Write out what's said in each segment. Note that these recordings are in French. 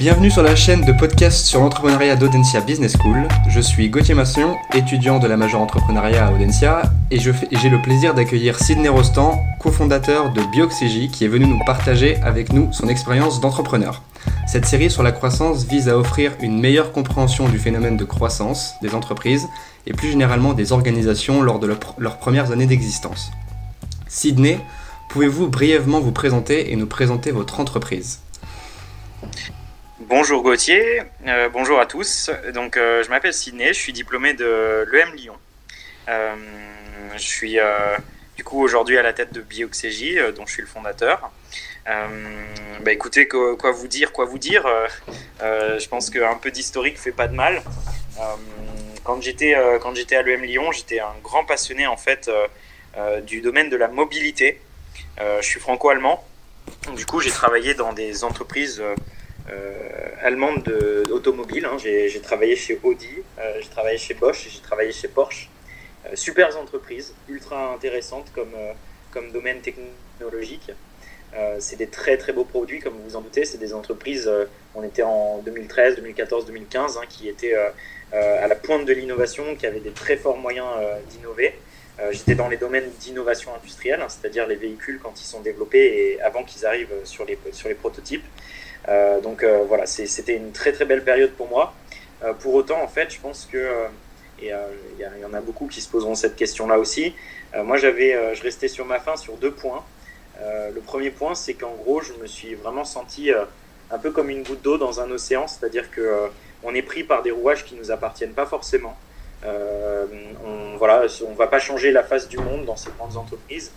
Bienvenue sur la chaîne de podcast sur l'entrepreneuriat d'Audencia Business School. Je suis Gauthier Masson, étudiant de la majeure entrepreneuriat à Audencia, et j'ai le plaisir d'accueillir Sidney Rostand, cofondateur de Bioxégie, qui est venu nous partager avec nous son expérience d'entrepreneur. Cette série sur la croissance vise à offrir une meilleure compréhension du phénomène de croissance des entreprises et plus généralement des organisations lors de leurs premières années d'existence. Sidney, pouvez-vous brièvement vous présenter et nous présenter votre entreprise? Bonjour Gauthier, euh, bonjour à tous. Donc, euh, je m'appelle Sidney, je suis diplômé de l'EM Lyon. Euh, je suis du coup aujourd'hui à la tête de Bioxégie, dont je suis le fondateur. bah, écoutez, quoi, vous dire, quoi vous dire Je pense qu'un peu d'historique fait pas de mal. quand j'étais quand j'étais à l'EM Lyon, j'étais un grand passionné en fait du domaine de la mobilité. je suis franco-allemand. Du coup, j'ai travaillé dans des entreprises euh, allemande d'automobile. Hein. J'ai travaillé chez Audi, euh, j'ai travaillé chez Bosch, j'ai travaillé chez Porsche. Euh, super entreprises, ultra intéressantes comme, comme domaine technologique. c'est des très très beaux produits, comme vous vous en doutez. C'est des entreprises, on était en 2013, 2014, 2015, qui étaient à la pointe de l'innovation, qui avaient des très forts moyens d'innover. J'étais dans les domaines d'innovation industrielle, hein, c'est-à-dire les véhicules quand ils sont développés et avant qu'ils arrivent sur les, sur les prototypes. Euh, donc euh, voilà, c'était une très très belle période pour moi. Euh, pour autant, en fait, je pense que et il y, en a beaucoup qui se poseront cette question-là aussi. moi, j'avais, je restais sur ma fin sur deux points. le premier point, c'est qu'en gros, je me suis vraiment senti un peu comme une goutte d'eau dans un océan, c'est-à-dire que on est pris par des rouages qui nous appartiennent pas forcément. on voilà, on va pas changer la face du monde dans ces grandes entreprises,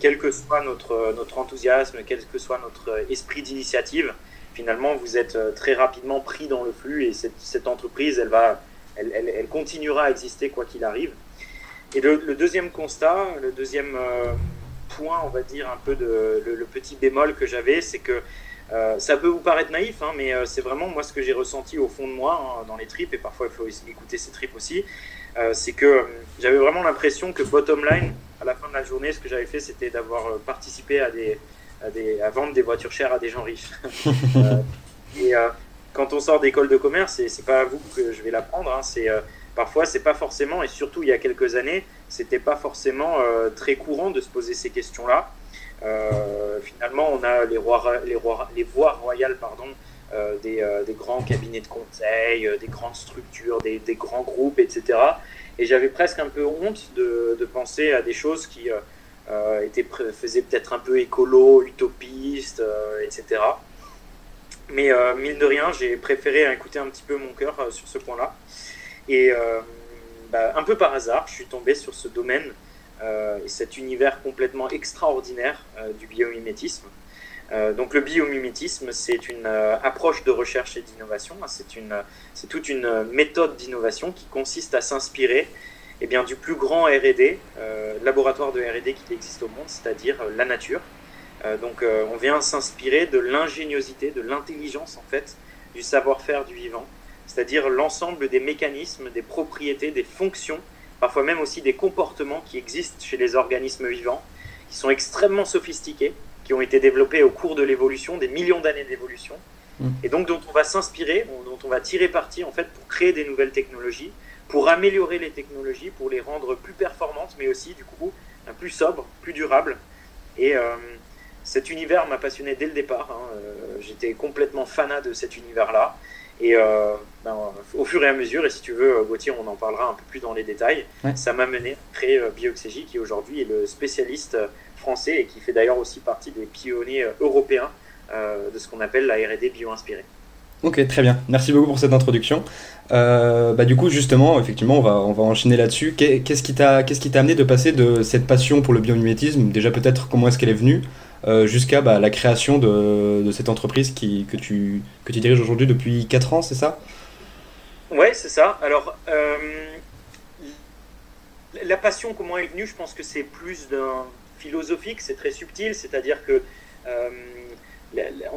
quel que soit notre notre enthousiasme, quel que soit notre esprit d'initiative finalement, vous êtes euh, très rapidement pris dans le flux et cette, entreprise, elle, va, elle, continuera à exister quoi qu'il arrive. Et le, deuxième constat, le deuxième euh, point, on va dire, un peu le, petit bémol que j'avais, c'est que euh, ça peut vous paraître naïf, hein, mais c'est vraiment moi ce que j'ai ressenti au fond de moi, hein, dans les tripes, et parfois il faut écouter ces tripes aussi, c'est que j'avais vraiment l'impression que bottom line, à la fin de la journée, ce que j'avais fait, c'était d'avoir participé à des, à, vendre des voitures chères à des gens riches. Euh, et euh, quand on sort d'école de commerce, et c'est pas à vous que je vais l'apprendre, hein, c'est euh, parfois c'est pas forcément, et surtout il y a quelques années, c'était pas forcément très courant de se poser ces questions-là. finalement, on a les, rois, les, voies royales pardon, des, grands cabinets de conseil, des grandes structures, des, grands groupes, etc. Et j'avais presque un peu honte de penser à des choses qui euh, était, faisait peut-être un peu écolo, utopiste, euh, etc. Mais euh, mine de rien, j'ai préféré écouter un petit peu mon cœur sur ce point-là. Et bah, un peu par hasard, je suis tombé sur ce domaine et cet univers complètement extraordinaire du biomimétisme. donc le biomimétisme, c'est une approche de recherche et d'innovation. C'est toute une méthode d'innovation qui consiste à s'inspirer eh bien, du plus grand R&D, euh, laboratoire de R&D qui existe au monde, c'est-à-dire euh, la nature. Euh, donc on vient s'inspirer de l'ingéniosité, de l'intelligence en fait, du savoir-faire du vivant, c'est-à-dire l'ensemble des mécanismes, des propriétés, des fonctions, parfois même aussi des comportements qui existent chez les organismes vivants, qui sont extrêmement sophistiqués, qui ont été développés au cours de l'évolution, des millions d'années d'évolution, mmh. et donc dont on va s'inspirer, dont on va tirer parti en fait pour créer des nouvelles technologies, pour améliorer les technologies, pour les rendre plus performantes, mais aussi du coup plus sobres, plus durables. Et euh, cet univers m'a passionné dès le départ. Hein. Euh, j'étais complètement fanat de cet univers-là. Et euh, ben, au fur et à mesure, et si tu veux, Gauthier, on en parlera un peu plus dans les détails, ça m'a mené à créer Bioxégie, qui aujourd'hui est le spécialiste français et qui fait d'ailleurs aussi partie des pionniers européens de ce qu'on appelle la RD bio-inspirée. Ok, très bien. Merci beaucoup pour cette introduction. Euh, bah, du coup, justement, effectivement, on va, on va enchaîner là-dessus. Qu'est-ce qui t'a t'a amené de passer de cette passion pour le biomimétisme, déjà peut-être comment est-ce qu'elle est venue, euh, jusqu'à bah, la création de, cette entreprise que, tu, que tu diriges aujourd'hui depuis 4 ans, c'est ça? Ouais, c'est ça. Alors, euh, la passion, comment elle est venue? Je pense que c'est plus d'un philosophique, c'est très subtil, c'est-à-dire que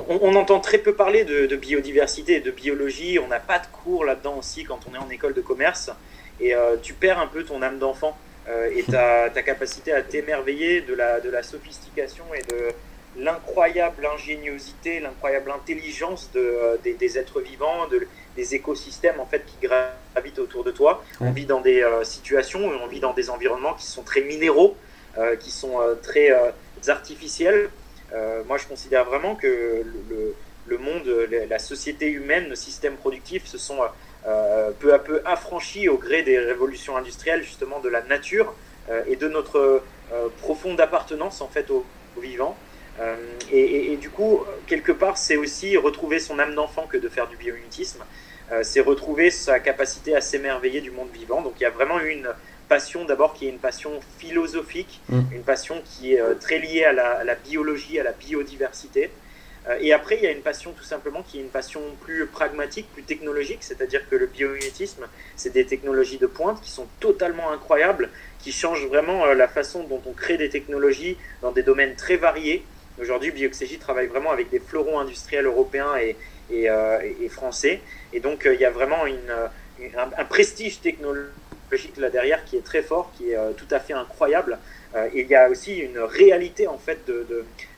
on, entend très peu parler de, biodiversité et de biologie. On n'a pas de cours là-dedans aussi quand on est en école de commerce. Et euh, tu perds un peu ton âme d'enfant euh, et ta, capacité à t'émerveiller de la, de la sophistication et de, l'incroyable ingéniosité, l'incroyable intelligence de, des, êtres vivants, de, des écosystèmes en fait qui gravitent autour de toi. On vit dans des situations, on vit dans des environnements qui sont très minéraux, qui sont très artificiels. Moi, je considère vraiment que le, monde, la société humaine, le système productif se sont euh, peu à peu affranchis au gré des révolutions industrielles, justement de la nature euh, et de notre euh, profonde appartenance en fait au, vivant. Et, du coup, quelque part, c'est aussi retrouver son âme d'enfant que de faire du biomimétisme. c'est retrouver sa capacité à s'émerveiller du monde vivant. Donc il y a vraiment une passion d'abord qui est une passion philosophique, mmh. une passion qui est très liée à la, à la biologie, à la biodiversité. Euh, et après, il y a une passion tout simplement qui est une passion plus pragmatique, plus technologique, c'est-à-dire que le biomimétisme, c'est des technologies de pointe qui sont totalement incroyables, qui changent vraiment euh, la façon dont on crée des technologies dans des domaines très variés. Aujourd'hui, Bioxégie travaille vraiment avec des fleurons industriels européens et, et, euh, français. Et donc, il y a vraiment une, un, prestige technologique là derrière qui est très fort, qui est tout à fait incroyable. et il y a aussi une réalité en fait de,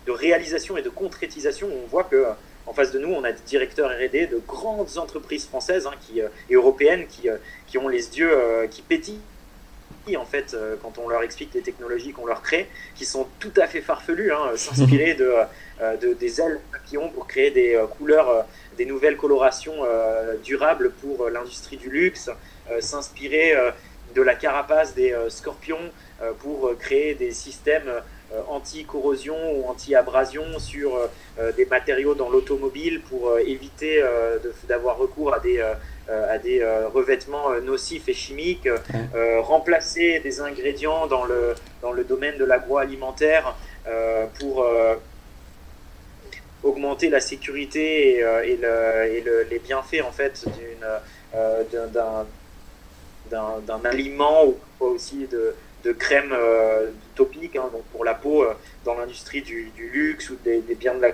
de réalisation et de concrétisation. On voit que en face de nous, on a des directeurs R&D de grandes entreprises françaises hein, qui, euh, et européennes qui, euh, qui, ont les yeux euh, qui pétillent en fait quand on leur explique les technologies qu'on leur crée, qui sont tout à fait farfelues, hein, s'inspirer de, de, des ailes papillons pour créer des couleurs, des nouvelles colorations durables pour l'industrie du luxe, s'inspirer de la carapace des scorpions pour créer des systèmes euh, anti-corrosion ou anti-abrasion sur euh, euh, des matériaux dans l'automobile pour éviter d'avoir recours à des, à des revêtements nocifs et chimiques, remplacer des ingrédients dans le, dans le domaine de l'agroalimentaire pour augmenter la sécurité et, et, les bienfaits en fait d'un aliment ou aussi de, de crème euh, topique hein, donc pour la peau euh, dans l'industrie du, luxe ou des, biens de la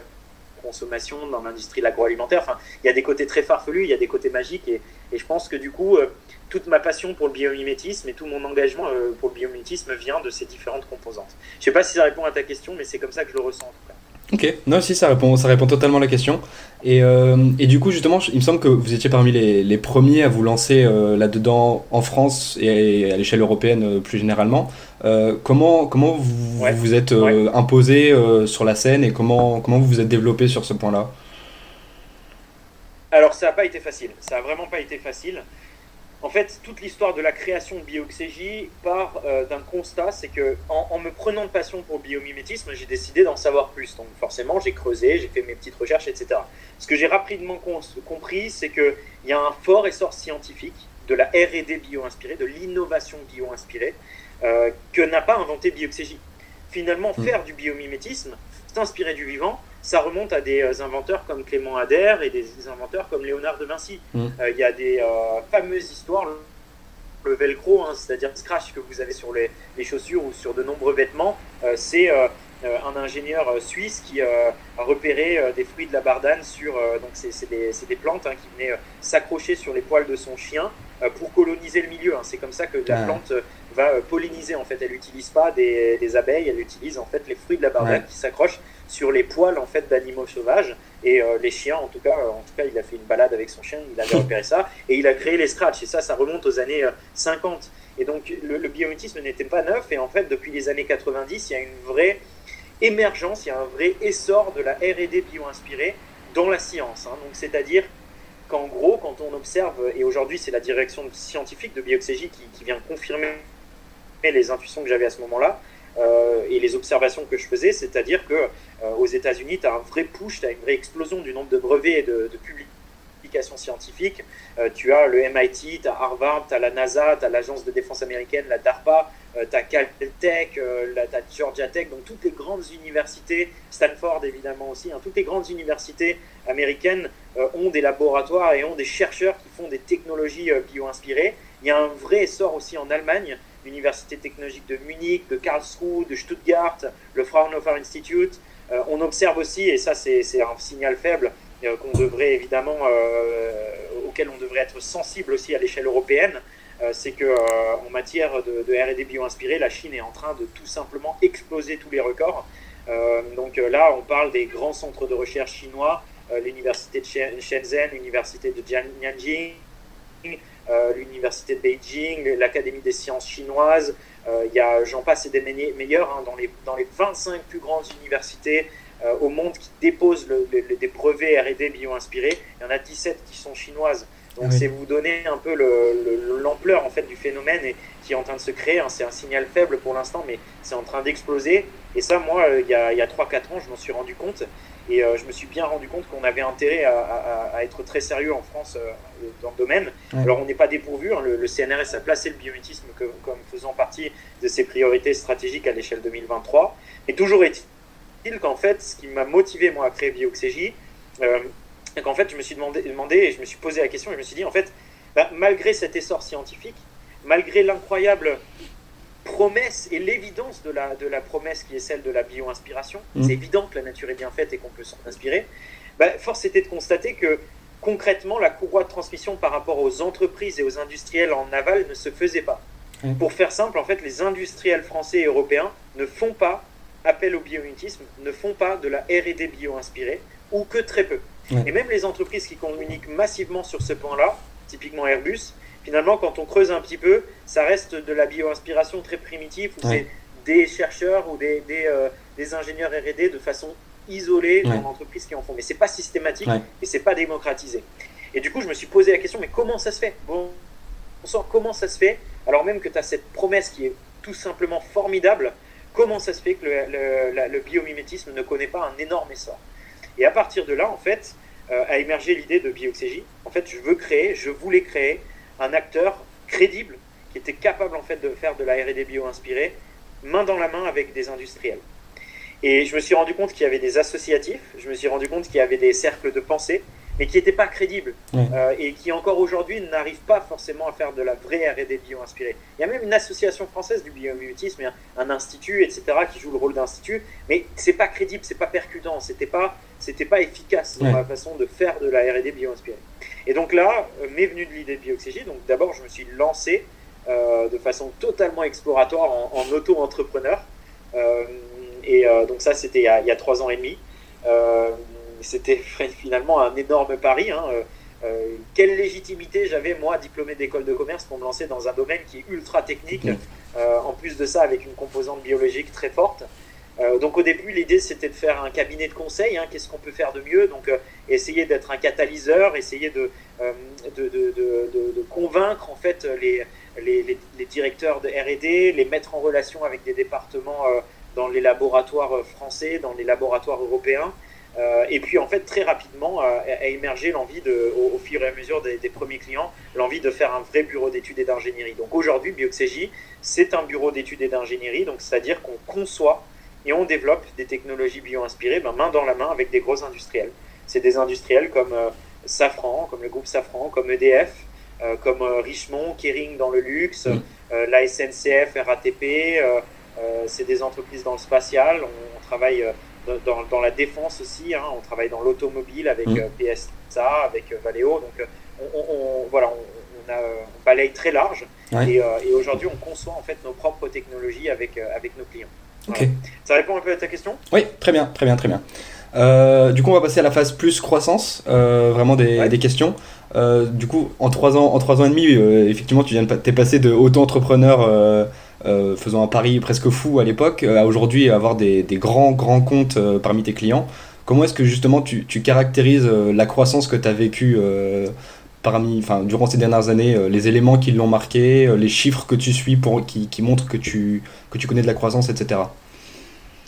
consommation, dans l'industrie de l'agroalimentaire. Enfin, il y a des côtés très farfelus, il y a des côtés magiques et, je pense que du coup, euh, toute ma passion pour le biomimétisme et tout mon engagement pour le biomimétisme vient de ces différentes composantes. Je ne sais pas si ça répond à ta question, mais c'est comme ça que je le ressens en tout cas. Ok, non, si, ça répond, ça répond totalement à la question. Et, euh, et, du coup, justement, il me semble que vous étiez parmi les, les premiers à vous lancer euh, là-dedans en France et à l'échelle européenne euh, plus généralement. Comment, comment vous vous êtes imposé sur la scène et comment, comment vous vous êtes développé sur ce point-là? Alors, ça n'a pas été facile. Ça n'a vraiment pas été facile. En fait, toute l'histoire de la création de Bioxégie part euh, d'un constat, c'est que en, me prenant de passion pour le biomimétisme, j'ai décidé d'en savoir plus. Donc forcément, j'ai creusé, j'ai fait mes petites recherches, etc. Ce que j'ai rapidement compris, c'est qu'il y a un fort essor scientifique de la R&D bio-inspirée, de l'innovation bio-inspirée, euh, que n'a pas inventé Bioxégie. Finalement, mmh. faire du biomimétisme, s'inspirer du vivant, ça remonte à des euh, inventeurs comme Clément Ader et des inventeurs comme Léonard de Vinci. Mm. Euh, il y a des euh, fameuses histoires, le velcro, hein, c'est-à-dire le scratch que vous avez sur les, chaussures ou sur de nombreux vêtements, c'est un ingénieur suisse qui a repéré des fruits de la bardane sur, donc c'est des, des, plantes hein, qui venaient s'accrocher sur les poils de son chien pour coloniser le milieu. Hein. C'est comme ça que la plante va polliniser en fait. Elle n'utilise pas des, abeilles, elle utilise en fait les fruits de la bardane qui s'accrochent sur les poils en fait d'animaux sauvages. Et euh, les chiens en tout cas euh, en tout cas il a fait une balade avec son chien il avait repéré ça et il a créé les scratchs. Et ça ça remonte aux années 50 euh, et donc le, le biométisme n'était pas neuf. Et en fait depuis les années 90 il y a une vraie émergence il y a un vrai essor de la R&D bio-inspirée dans la science hein. donc c'est-à-dire qu'en gros quand on observe et aujourd'hui c'est la direction scientifique de Bioxégie qui, qui vient confirmer les intuitions que j'avais à ce moment-là euh, et les observations que je faisais, c'est-à-dire que euh, aux États-Unis, tu as un vrai push, tu as une vraie explosion du nombre de brevets et de, publications scientifiques. Euh, tu as le MIT, tu as Harvard, tu as la NASA, tu as l'agence de défense américaine, la DARPA, tu as Caltech, tu as Georgia Tech, donc toutes les grandes universités, Stanford évidemment aussi, hein, toutes les grandes universités américaines ont des laboratoires et ont des chercheurs qui font des technologies bio-inspirées. Il y a un vrai essor aussi en Allemagne l'Université technologique de Munich, de Karlsruhe, de Stuttgart, le Fraunhofer Institute. Euh, on observe aussi, et ça c'est un signal faible, euh, qu'on devrait évidemment, euh, auquel on devrait être sensible aussi à l'échelle européenne, c'est que en matière de, R&D bio-inspiré, la Chine est en train de tout simplement exploser tous les records. donc là, on parle des grands centres de recherche chinois, l'université de Shenzhen, l'université de Jiangning, l'université de Beijing, l'Académie des sciences chinoises. Il y a, j'en passe et des meilleurs, hein, dans, les, dans les 25 plus grandes universités au monde qui déposent des brevets R&D bio-inspirés. Il y en a 17 qui sont chinoises. Donc c'est vous donner un peu l'ampleur en fait du phénomène et, qui est en train de se créer. Hein. C'est un signal faible pour l'instant, mais c'est en train d'exploser. Et ça, moi, euh, il y a, 3-4 ans, je m'en suis rendu compte. Et euh, je me suis bien rendu compte qu'on avait intérêt à, être très sérieux en France euh, dans le domaine. Alors on n'est pas dépourvu. Hein. Le, CNRS a placé le biométisme comme faisant partie de ses priorités stratégiques à l'échelle 2023. Et toujours est-il qu'en fait, ce qui m'a motivé moi à créer Bioxégie, et qu'en fait, je me suis demandé, demandé, et je me suis posé la question, et je me suis dit, en fait, bah, malgré cet essor scientifique, malgré l'incroyable promesse et l'évidence de la, de la promesse qui est celle de la bio-inspiration, mmh. c'est évident que la nature est bien faite et qu'on peut s'en inspirer, bah, force était de constater que concrètement, la courroie de transmission par rapport aux entreprises et aux industriels en aval ne se faisait pas. Mmh. Pour faire simple, en fait, les industriels français et européens ne font pas appel au biomutisme, ne font pas de la R&D bio-inspirée, ou que très peu. Et même les entreprises qui communiquent massivement sur ce point-là, typiquement Airbus, finalement, quand on creuse un petit peu, ça reste de la bio-inspiration très primitive, où c'est des chercheurs ou des, des, euh, des ingénieurs R&D de façon isolée dans l'entreprise qui en font. Mais c'est pas systématique et c'est pas démocratisé. Et du coup, je me suis posé la question, mais comment ça se fait? Bon, on sent comment ça se fait, alors même que tu as cette promesse qui est tout simplement formidable, comment ça se fait que le, le, le biomimétisme ne connaît pas un énorme essor? Et à partir de là, en fait, euh, a émergé l'idée de Bioxégie. En fait, je veux créer, je voulais créer un acteur crédible qui était capable en fait de faire de la R&D bio inspirée main dans la main avec des industriels. Et je me suis rendu compte qu'il y avait des associatifs, je me suis rendu compte qu'il y avait des cercles de pensée, mais qui n'étaient pas crédibles euh, et qui encore aujourd'hui n'arrivent pas forcément à faire de la vraie R&D bio-inspirée. Il y a même une association française du biomutisme, un institut, etc., qui joue le rôle d'institut, mais c'est pas crédible, c'est pas percutant, c'était pas, c'était pas efficace dans la façon de faire de la R&D bio-inspirée. Et donc là, euh, m'est venue de l'idée de Bioxégie. Donc d'abord, je me suis lancé euh, de façon totalement exploratoire en, auto-entrepreneur. et donc ça, c'était il, il, y a trois ans et demi c'était finalement un énorme pari. Hein. Euh, euh, quelle légitimité j'avais, moi, diplômé d'école de commerce, pour me lancer dans un domaine qui est ultra technique, euh, en plus de ça avec une composante biologique très forte. Donc au début, l'idée c'était de faire un cabinet de conseil, hein, qu'est-ce qu'on peut faire de mieux, donc essayer d'être un catalyseur, essayer de, de, de, de, convaincre en fait les, les, les directeurs de R&D, les mettre en relation avec des départements dans les laboratoires français, dans les laboratoires européens, euh, et puis en fait très rapidement euh, a, émergé l'envie de, au, fur et à mesure des, premiers clients, l'envie de faire un vrai bureau d'études et d'ingénierie. Donc aujourd'hui, Bioxégie, c'est un bureau d'études et d'ingénierie, donc c'est-à-dire qu'on conçoit et on développe des technologies bio-inspirées ben, main dans la main avec des gros industriels. C'est des industriels comme euh, Safran, comme le groupe Safran, comme EDF, comme Richemont, Kering dans le luxe, mmh. la SNCF, RATP. c'est des entreprises dans le spatial. On, on travaille dans, dans, la défense aussi. Hein, on travaille dans l'automobile avec mm. euh, PSA, avec euh, Valeo. Donc, euh, on, on, voilà, on, a, on, balaye très large. Et, et aujourd'hui, on conçoit en fait nos propres technologies avec, avec nos clients. Ça répond un peu à ta question? Oui, très bien, très bien, très bien. Euh, du coup, on va passer à la phase plus croissance, euh, vraiment des, des questions. Euh, du coup, en trois ans, en trois ans et demi, effectivement, tu viens de, t'es passé de auto-entrepreneur faisant un pari presque fou à l'époque, à aujourd'hui avoir des, grands, grands comptes parmi tes clients. Comment est-ce que justement tu, caractérises la croissance que tu as vécue parmi, enfin, durant ces dernières années, les éléments qui l'ont marqué, les chiffres que tu suis pour, qui, montrent que tu, que tu connais de la croissance, etc.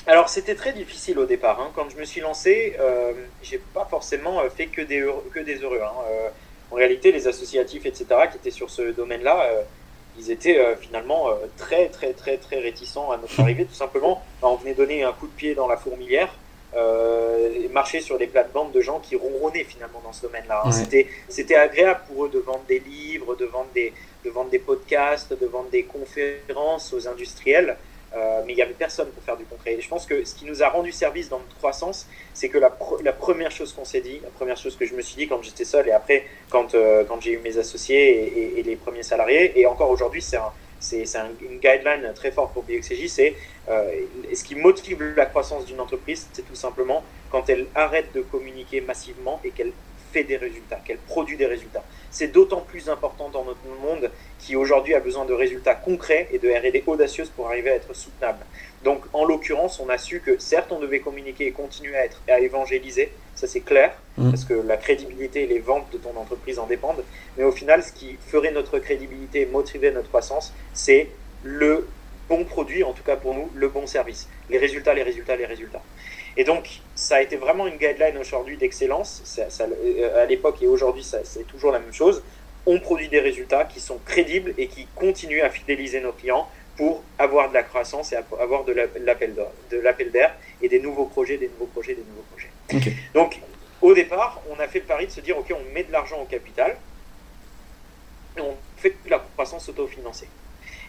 Alors c'était très difficile au départ. Hein. Quand je me suis lancé, j'ai pas forcément fait que des heureux. Que des heureux hein. en réalité, les associatifs, etc., qui étaient sur ce domaine-là, ils étaient euh, finalement euh, très très très très réticents à notre arrivée, tout simplement. on venait donner un coup de pied dans la fourmilière. Euh, marcher sur des plates-bandes de gens qui ronronnaient finalement dans ce domaine-là. Hein. C'était, c'était agréable pour eux de vendre des livres, de vendre des, de vendre des podcasts, de vendre des conférences aux industriels. Euh, mais il n'y avait personne pour faire du concret. Et je pense que ce qui nous a rendu service dans notre croissance, c'est que la, la, première chose qu'on s'est dit, la première chose que je me suis dit quand j'étais seul et après quand, euh, quand j'ai eu mes associés et, et, les premiers salariés, et encore aujourd'hui c'est un, c'est une guideline très forte pour BioXJ, c'est ce qui motive la croissance d'une entreprise, c'est tout simplement quand elle arrête de communiquer massivement et qu'elle fait des résultats, qu'elle produit des résultats. C'est d'autant plus important dans notre monde qui aujourd'hui a besoin de résultats concrets et de R&D audacieuse pour arriver à être soutenable. Donc, en l'occurrence, on a su que certes, on devait communiquer et continuer à être à évangéliser, ça c'est clair, mmh. parce que la crédibilité et les ventes de ton entreprise en dépendent. Mais au final, ce qui ferait notre crédibilité et motiver notre croissance, c'est le bon produit, en tout cas pour nous, le bon service. Les résultats, les résultats, les résultats. Et donc, ça a été vraiment une guideline aujourd'hui d'excellence. Euh, à l'époque et aujourd'hui, c'est toujours la même chose. On produit des résultats qui sont crédibles et qui continuent à fidéliser nos clients pour avoir de la croissance et avoir de l'appel d'air et des nouveaux projets, des nouveaux projets, des nouveaux projets. Donc, au départ, on a fait le pari de se dire, OK, on met de l'argent au capital et on fait de la croissance autofinancée.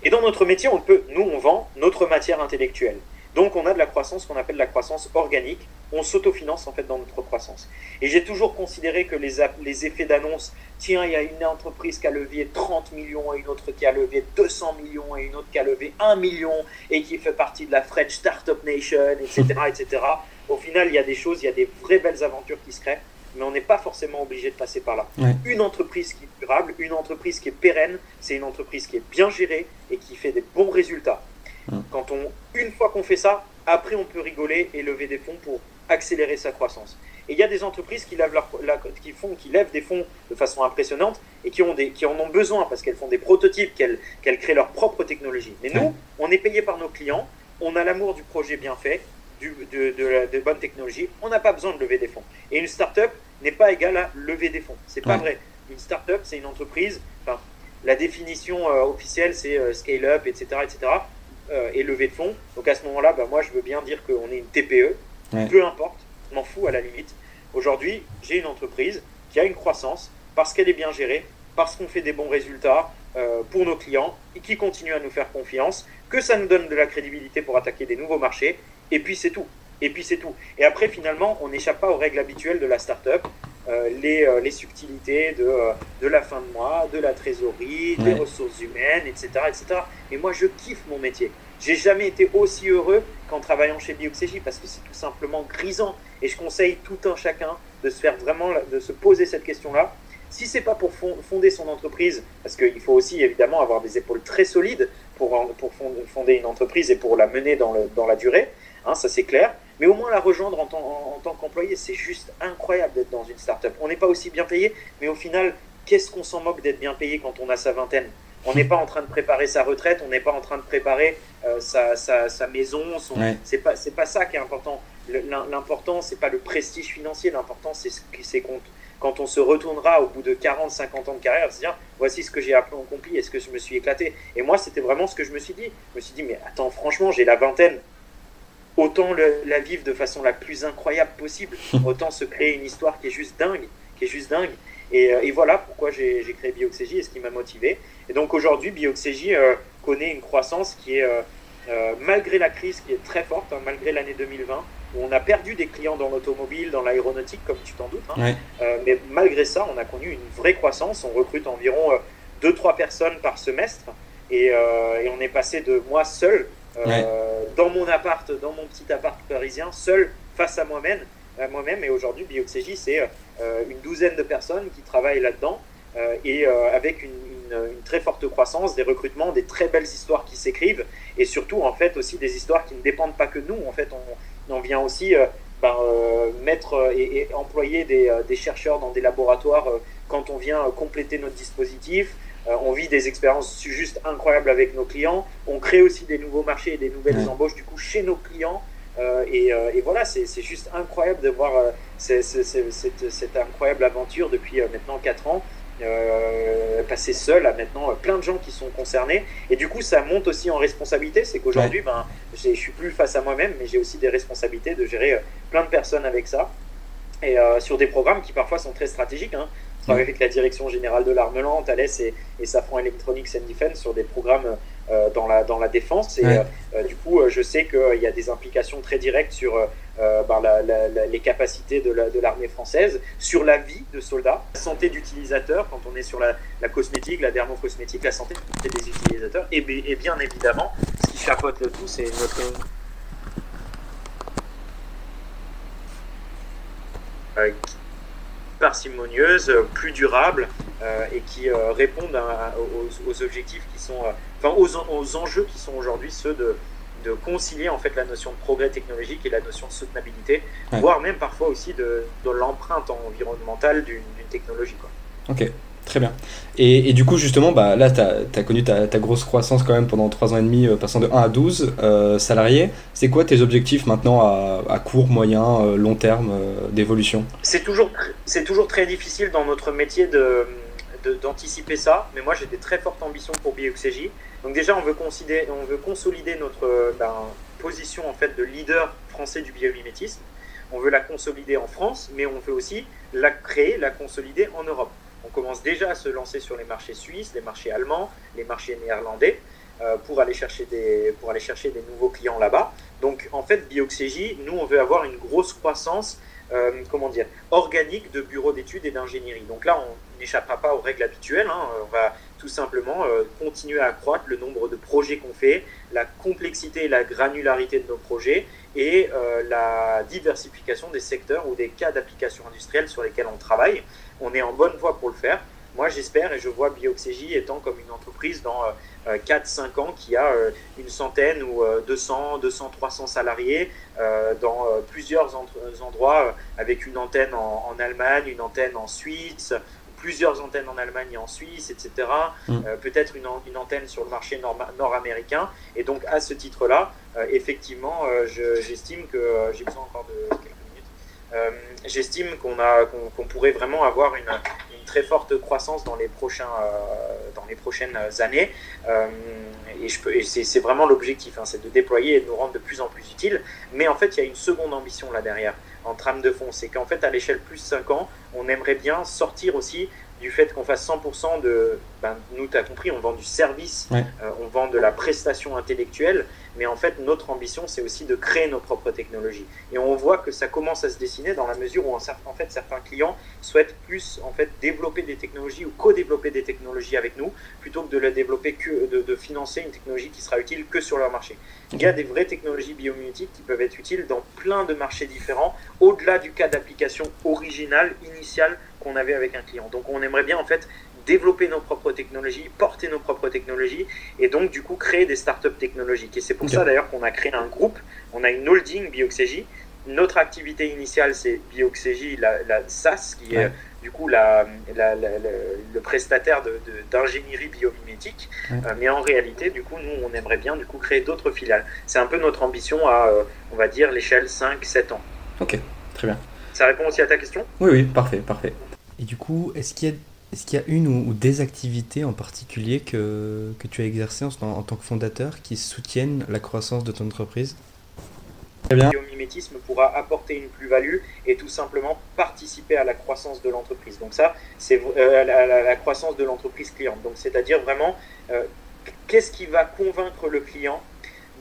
Et dans notre métier, on peut, nous, on vend notre matière intellectuelle. Donc on a de la croissance qu'on appelle la croissance organique. On s'autofinance en fait dans notre croissance. Et j'ai toujours considéré que les, les effets d'annonce, tiens, il y a une entreprise qui a levé 30 millions et une autre qui a levé 200 millions et une autre qui a levé 1 million et qui fait partie de la French Startup Nation, etc., etc. Au final, il y a des choses, il y a des vraies belles aventures qui se créent mais on n'est pas forcément obligé de passer par là. Une entreprise qui est durable, une entreprise qui est pérenne, c'est une entreprise qui est bien gérée et qui fait des bons résultats. Quand on, une fois qu'on fait ça, après on peut rigoler et lever des fonds pour accélérer sa croissance. Et il y a des entreprises qui lèvent, qui, font, qui lèvent des fonds de façon impressionnante et qui, ont des, qui en ont besoin parce qu'elles font des prototypes, qu'elles créent leur propre technologie. Mais nous, on est payé par nos clients, on a l'amour du projet bien fait, du, de, de, de, bonne technologie, on n'a pas besoin de lever des fonds. Et une start-up n'est pas égale à lever des fonds. C'est pas vrai. Une start-up, c'est une entreprise, enfin, la définition euh, officielle, c'est euh, scale-up, etc., etc. Euh, et lever de fonds. Donc à ce moment-là, bah, moi je veux bien dire qu'on est une TPE, peu importe, je m'en fous à la limite. Aujourd'hui, j'ai une entreprise qui a une croissance parce qu'elle est bien gérée, parce qu'on fait des bons résultats euh, pour nos clients et qui continue à nous faire confiance, que ça nous donne de la crédibilité pour attaquer des nouveaux marchés, et puis c'est tout. Et puis c'est tout. Et après, finalement, on n'échappe pas aux règles habituelles de la startup. Euh, les, les, subtilités de, de, la fin de mois, de la trésorerie, des ressources humaines, etc., etc. Et moi, je kiffe mon métier. J'ai jamais été aussi heureux qu'en travaillant chez BioXJ parce que c'est tout simplement grisant. Et je conseille tout un chacun de se faire vraiment, de se poser cette question-là. Si c'est pas pour fonder son entreprise, parce qu'il faut aussi évidemment avoir des épaules très solides pour, pour fonder une entreprise et pour la mener dans, le, dans la durée, hein, ça c'est clair. Mais au moins la rejoindre en, en, en tant qu'employé, c'est juste incroyable d'être dans une start-up. On n'est pas aussi bien payé, mais au final, qu'est-ce qu'on s'en moque d'être bien payé quand on a sa vingtaine? On n'est pas en train de préparer sa retraite, on n'est pas en train de préparer euh, sa, sa, maison. Son... C'est pas c'est pas ça qui est important. L'important c'est pas le prestige financier. L'important c'est quand on se retournera au bout de 40, 50 ans de carrière, se dire voici ce que j'ai accompli, est-ce que je me suis éclaté. Et moi c'était vraiment ce que je me suis dit. Je me suis dit mais attends franchement j'ai la vingtaine. Autant la vivre de façon la plus incroyable possible. Autant se créer une histoire qui est juste dingue, qui est juste dingue. Euh, et, voilà pourquoi j'ai créé BioXJ et ce qui m'a motivé. Et donc aujourd'hui, BioXJ euh, connaît une croissance qui est, euh, malgré la crise, qui est très forte, hein, malgré l'année 2020, où on a perdu des clients dans l'automobile, dans l'aéronautique, comme tu t'en doutes. Hein. mais malgré ça, on a connu une vraie croissance. On recrute environ 2-3 personnes par semestre. Et, on est passé de moi seul, dans mon appart, dans mon petit appart parisien, seul face à moi-même. moi-même. Et aujourd'hui, BioXJ, c'est euh, une douzaine de personnes qui travaillent là-dedans euh, et euh, avec une, très forte croissance, des recrutements, des très belles histoires qui s'écrivent et surtout en fait aussi des histoires qui ne dépendent pas que nous. En fait, on, vient aussi ben, mettre et, employer des, des, chercheurs dans des laboratoires quand on vient compléter notre dispositif. On vit des expériences juste incroyables avec nos clients. On crée aussi des nouveaux marchés et des nouvelles embauches du coup chez nos clients. Euh, euh, et, voilà, c'est juste incroyable de voir euh, cette, incroyable aventure depuis maintenant 4 ans. passer seul à maintenant plein de gens qui sont concernés et du coup ça monte aussi en responsabilité c'est qu'aujourd'hui ben, je suis plus face à moi-même mais j'ai aussi des responsabilités de gérer plein de personnes avec ça et sur des programmes qui parfois sont très stratégiques hein. Je travaille avec la direction générale de l'arme lente, Thales et, et Safran Electronics and Defense sur des programmes dans, la, dans la défense. Et du coup, je sais qu'il y a des implications très directes sur ben, les capacités de l'armée française, sur la vie de soldats, la santé d'utilisateurs, quand on est sur la, cosmétique, la dermocosmétique, la santé des utilisateurs, et, et bien évidemment, ce qui chapeaute le tout, c'est notre parcimonieuse, plus durable euh, et qui euh, répondent aux, objectifs qui sont, euh, enfin aux, enjeux qui sont aujourd'hui ceux de, de, concilier en fait la notion de progrès technologique et la notion de soutenabilité, voire même parfois aussi de, de l'empreinte environnementale d'une technologie. Quoi. Ok. Très bien. Et, du coup, justement, bah, là, tu as, connu ta, grosse croissance quand même pendant 3 ans et demi, euh, passant de 1 à 12 euh, salariés. C'est quoi tes objectifs maintenant à, court, moyen, euh, long terme d'évolution? C'est toujours, toujours très difficile dans notre métier de, d'anticiper ça, mais moi j'ai des très fortes ambitions pour BioXJ. Donc déjà, on veut, on veut consolider notre ben, position en fait de leader français du biomimétisme. On veut la consolider en France, mais on veut aussi la créer, la consolider en Europe. On commence déjà à se lancer sur les marchés suisses, les marchés allemands, les marchés néerlandais euh, pour, aller chercher des, nouveaux clients là-bas. Donc en fait, Bioxégie, nous, on veut avoir une grosse croissance euh, comment dire, organique de bureaux d'études et d'ingénierie. Donc là, on n'échappera pas aux règles habituelles. Hein. On va tout simplement euh, continuer à accroître le nombre de projets qu'on fait, la complexité et la granularité de nos projets et la diversification des secteurs ou des cas d'application industrielle sur lesquels on travaille on est en bonne voie pour le faire. Moi, j'espère et je vois Bioxégie étant comme une entreprise dans 4-5 euh, ans qui a euh, une centaine ou 200, 200, 300 salariés euh, dans plusieurs endroits avec une antenne en, Allemagne, une antenne en Suisse, plusieurs antennes en Allemagne et en Suisse, etc. Mm. Peut-être une, antenne sur le marché nord-américain. et donc, à ce titre-là, effectivement, j'estime que j'ai besoin encore de euh, j'estime qu'on qu'on pourrait vraiment avoir une, très forte croissance dans les, prochains, euh, dans les prochaines années. Euh, et, c'est, vraiment l'objectif, hein, c'est de déployer et de nous rendre de plus en plus utiles. Mais en fait, il y a une seconde ambition là derrière, en trame de fond. C'est qu'en fait, à l'échelle plus 5 ans, on aimerait bien sortir aussi du fait qu'on fasse 100% de. Ben, nous, tu as compris, on vend du service, euh, on vend de la prestation intellectuelle, mais en fait, notre ambition, c'est aussi de créer nos propres technologies. Et on voit que ça commence à se dessiner dans la mesure où, en, fait, certains clients souhaitent plus en fait, développer des technologies ou co-développer des technologies avec nous, plutôt que de la développer que de, financer une technologie qui sera utile que sur leur marché. Il y a des vraies technologies biomimétiques qui peuvent être utiles dans plein de marchés différents, au-delà du cas d'application original, initial qu'on avait avec un client. Donc on aimerait bien en fait développer nos propres technologies, porter nos propres technologies et donc du coup créer des startups technologiques. Et c'est pour ça d'ailleurs qu'on a créé un groupe, on a une holding Bioxégie. Notre activité initiale c'est Bioxégie, la, la, SaaS, qui est du coup la, le prestataire d'ingénierie de, biomimétique. Euh, mais en réalité, du coup, nous, on aimerait bien du coup créer d'autres filiales. C'est un peu notre ambition à, euh, on va dire, l'échelle 5-7 ans. Ok, très bien. Ça répond aussi à ta question? Oui, oui, parfait, parfait. Et du coup, est-ce qu'il y a est-ce qu'il y a une ou, des activités en particulier que, tu as exercées en, tant que fondateur qui soutiennent la croissance de ton entreprise? Le mimétisme pourra apporter une plus-value et tout simplement participer à la croissance de l'entreprise. Donc ça, c'est euh, la, croissance de l'entreprise cliente. Donc c'est-à-dire vraiment, euh, qu'est-ce qui va convaincre le client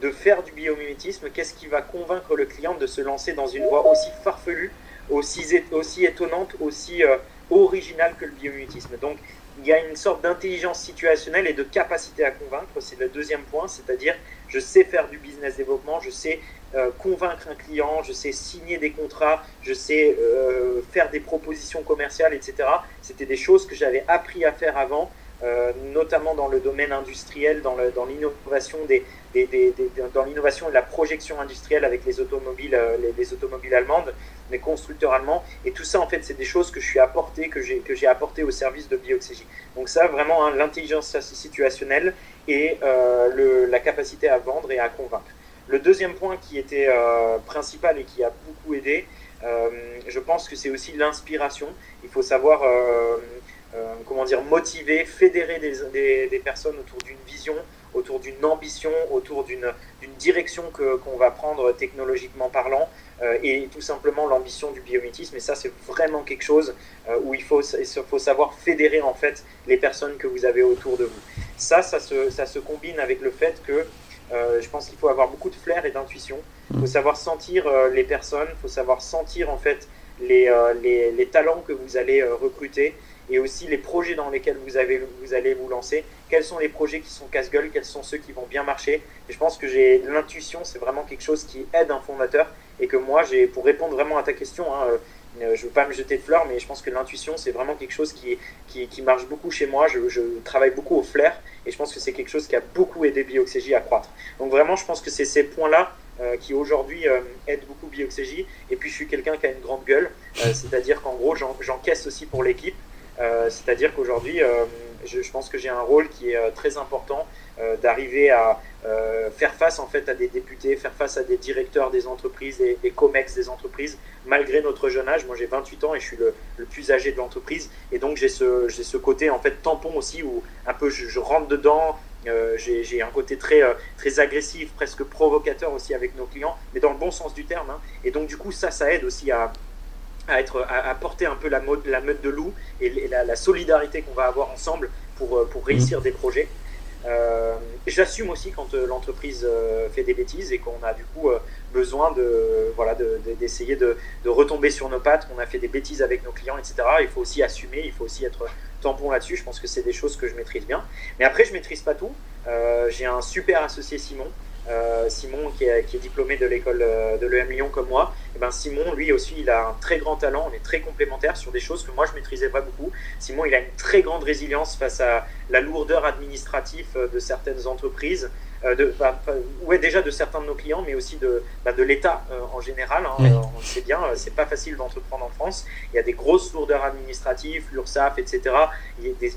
de faire du biomimétisme Qu'est-ce qui va convaincre le client de se lancer dans une voie aussi farfelue, aussi, aussi étonnante, aussi euh, original que le biomimétisme. Donc, il y a une sorte d'intelligence situationnelle et de capacité à convaincre. C'est le deuxième point, c'est-à-dire je sais faire du business développement, je sais euh, convaincre un client, je sais signer des contrats, je sais euh, faire des propositions commerciales, etc. C'était des choses que j'avais appris à faire avant, euh, notamment dans le domaine industriel, dans l'innovation dans l'innovation et la projection industrielle avec les automobiles, les, les automobiles allemandes mes constructeurs allemands. Et tout ça, en fait, c'est des choses que je suis apporté, que j'ai, que apporté au service de Bioxégie. Donc ça, vraiment, hein, l'intelligence situationnelle et euh, la capacité à vendre et à convaincre. Le deuxième point qui était euh, principal et qui a beaucoup aidé, euh, je pense que c'est aussi l'inspiration. Il faut savoir, comment dire, motiver, fédérer des, des, des personnes autour d'une vision, autour d'une ambition, autour d'une, direction qu'on va prendre technologiquement parlant, euh, et tout simplement l'ambition du biométisme. Et ça, c'est vraiment quelque chose euh, où il faut, il faut savoir fédérer en fait les personnes que vous avez autour de vous. ça, ça se, ça se combine avec le fait que je pense qu'il faut avoir beaucoup de flair et d'intuition. Il faut savoir sentir les personnes, il faut savoir sentir en fait les, les, les, talents que vous allez recruter et aussi les projets dans lesquels vous, allez vous lancer. Quels sont les projets qui sont casse-gueule, quels sont ceux qui vont bien marcher? Et je pense que j'ai l'intuition, c'est vraiment quelque chose qui aide un fondateur et que moi, pour répondre vraiment à ta question, hein, euh, je ne veux pas me jeter de fleurs, mais je pense que l'intuition, c'est vraiment quelque chose qui, marche beaucoup chez moi. Je, travaille beaucoup au flair et je pense que c'est quelque chose qui a beaucoup aidé Bioxégie à croître. Donc vraiment, je pense que c'est ces points-là euh, qui aujourd'hui euh, aident beaucoup Bioxégie. Et puis, je suis quelqu'un qui a une grande gueule, euh, c'est-à-dire qu'en gros, j'encaisse aussi pour l'équipe. Euh, c'est-à-dire qu'aujourd'hui, euh, je, pense que j'ai un rôle qui est euh, très important d'arriver à faire face en fait à des députés, faire face à des directeurs des entreprises, des, COMEX des entreprises, malgré notre jeune âge. Moi, j'ai 28 ans et je suis le, plus âgé de l'entreprise. Et donc, j'ai ce, ce côté en fait tampon aussi où un peu je, rentre dedans, j'ai un côté très, très agressif, presque provocateur aussi avec nos clients, mais dans le bon sens du terme. Hein. Et donc, du coup, ça, ça aide aussi à, à, être, à, porter un peu la, mode, la meute de loup et, la, solidarité qu'on va avoir ensemble pour, euh, pour réussir mhm. des projets. Euh, J'assume aussi quand euh, l'entreprise euh, fait des bêtises et qu'on a du coup besoin de voilà d'essayer de, de, retomber sur nos pattes, qu'on a fait des bêtises avec nos clients, etc. Il faut aussi assumer, il faut aussi être tampon là-dessus. Je pense que c'est des choses que je maîtrise bien. Mais après, je maîtrise pas tout. J'ai un super associé Simon Simon, qui est, qui est, diplômé de l'école euh, de l'EM Lyon comme moi, et eh ben Simon, lui aussi, il a un très grand talent. On est très complémentaires sur des choses que moi je maîtrisais pas beaucoup. Simon, il a une très grande résilience face à la lourdeur administrative euh, de certaines entreprises. Euh, de, bah, ouais, déjà de certains de nos clients, mais aussi de, bah, de l'État euh, en général. Hein, on le sait bien, euh, c'est pas facile d'entreprendre en France. Il y a des grosses lourdeurs administratives, l'URSSAF, etc. Il y a des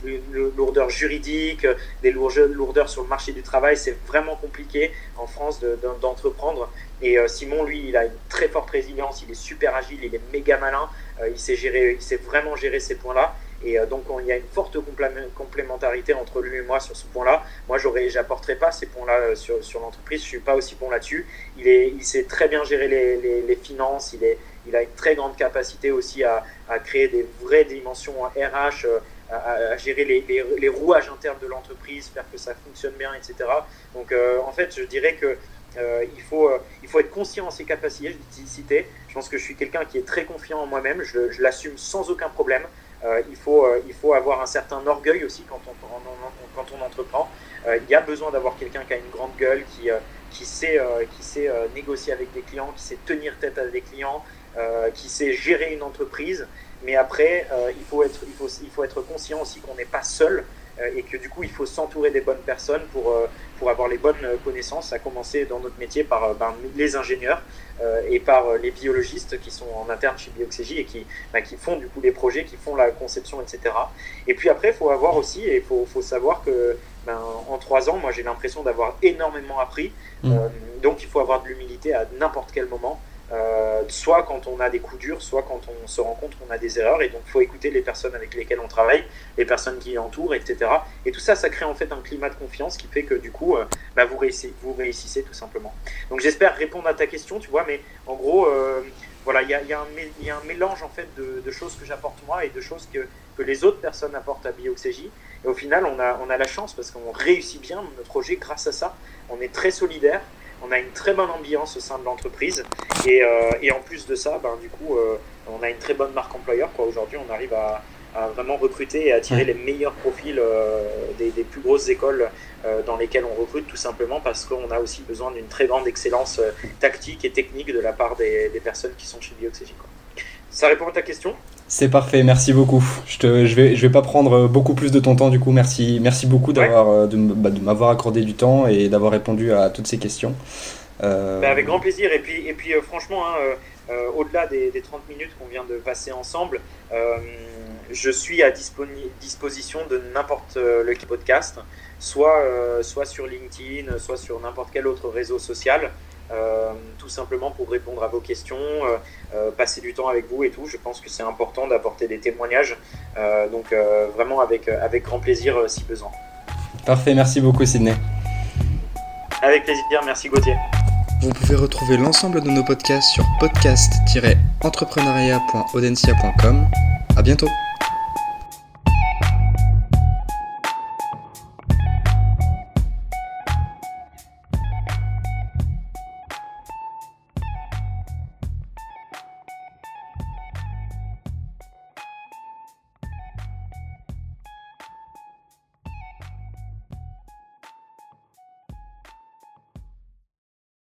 lourdeurs juridiques, des lourdeurs sur le marché du travail. C'est vraiment compliqué en France d'entreprendre. Et Simon, lui, il a une très forte résilience, il est super agile, il est méga malin, il sait gérer, il sait vraiment gérer ces points-là. Et euh, donc, il y a une forte complémentarité entre lui et moi sur ce point-là. Moi, j'apporterai pas ces points-là euh, sur, l'entreprise. Je suis pas aussi bon là-dessus. Il, sait très bien gérer les, finances. Il, a une très grande capacité aussi à, créer des vraies dimensions RH, euh, à, gérer les, rouages internes de l'entreprise, faire que ça fonctionne bien, etc. Donc, en fait, je dirais que il, faut, il faut être conscient de ses capacités. Je, pense que je suis quelqu'un qui est très confiant en moi-même. Je l'assume sans aucun problème. Euh, il, faut, euh, il faut avoir un certain orgueil aussi quand on, quand on entreprend. Euh, il y a besoin d'avoir quelqu'un qui a une grande gueule, qui, qui sait, qui sait négocier avec des clients, qui sait tenir tête à des clients, qui sait gérer une entreprise. Mais après, il, faut être, il, faut, il faut être conscient aussi qu'on n'est pas seul et que du coup, il faut s'entourer des bonnes personnes pour, pour avoir les bonnes connaissances, à commencer dans notre métier par ben, les ingénieurs, euh, et par euh, les biologistes qui sont en interne chez Bioxégie et qui, bah, qui font du coup les projets, qui font la conception, etc. Et puis après, il faut avoir aussi, et il faut, faut, savoir que ben, en trois ans, moi j'ai l'impression d'avoir énormément appris. Mmh. Euh, donc il faut avoir de l'humilité à n'importe quel moment. Euh, soit quand on a des coups durs, soit quand on se rend compte qu'on a des erreurs. Et donc, il faut écouter les personnes avec lesquelles on travaille, les personnes qui entourent, etc. Et tout ça, ça crée en fait un climat de confiance qui fait que du coup, euh, bah, vous, réussissez, vous réussissez tout simplement. Donc, j'espère répondre à ta question, tu vois, mais en gros, euh, voilà, il y a, un mélange en fait de, choses que j'apporte moi et de choses que, les autres personnes apportent à Bioxégie. Et au final, on a, on a la chance parce qu'on réussit bien notre projet grâce à ça. On est très solidaire on a une très bonne ambiance au sein de l'entreprise et, euh, et, en plus de ça, ben, du coup, euh, on a une très bonne marque employeur. Aujourd'hui, on arrive à, vraiment recruter et attirer les meilleurs profils euh, des, plus grosses écoles dans lesquelles on recrute, tout simplement parce qu'on a aussi besoin d'une très grande excellence tactique et technique de la part des, personnes qui sont chez Bioxégie. Ça répond à ta question? C'est parfait, merci beaucoup. Je, te, je, vais, je vais pas prendre beaucoup plus de ton temps du coup. Merci, merci beaucoup d'avoir, euh, bah, de, m'avoir accordé du temps et d'avoir répondu à toutes ces questions. Euh... Bah, avec grand plaisir. Et puis, et puis euh, franchement, hein, euh, au-delà des, des, 30 minutes qu'on vient de passer ensemble, je suis à disposition de n'importe lequel podcast, soit, soit sur LinkedIn, soit sur n'importe quel autre réseau social. Euh, tout simplement pour répondre à vos questions, euh, euh, passer du temps avec vous et tout. Je pense que c'est important d'apporter des témoignages, donc vraiment avec, avec grand plaisir si besoin. Parfait, merci beaucoup Sydney. Avec plaisir, merci Gauthier. Vous pouvez retrouver l'ensemble de nos podcasts sur podcast-entrepreneuriat.audencia.com. À bientôt.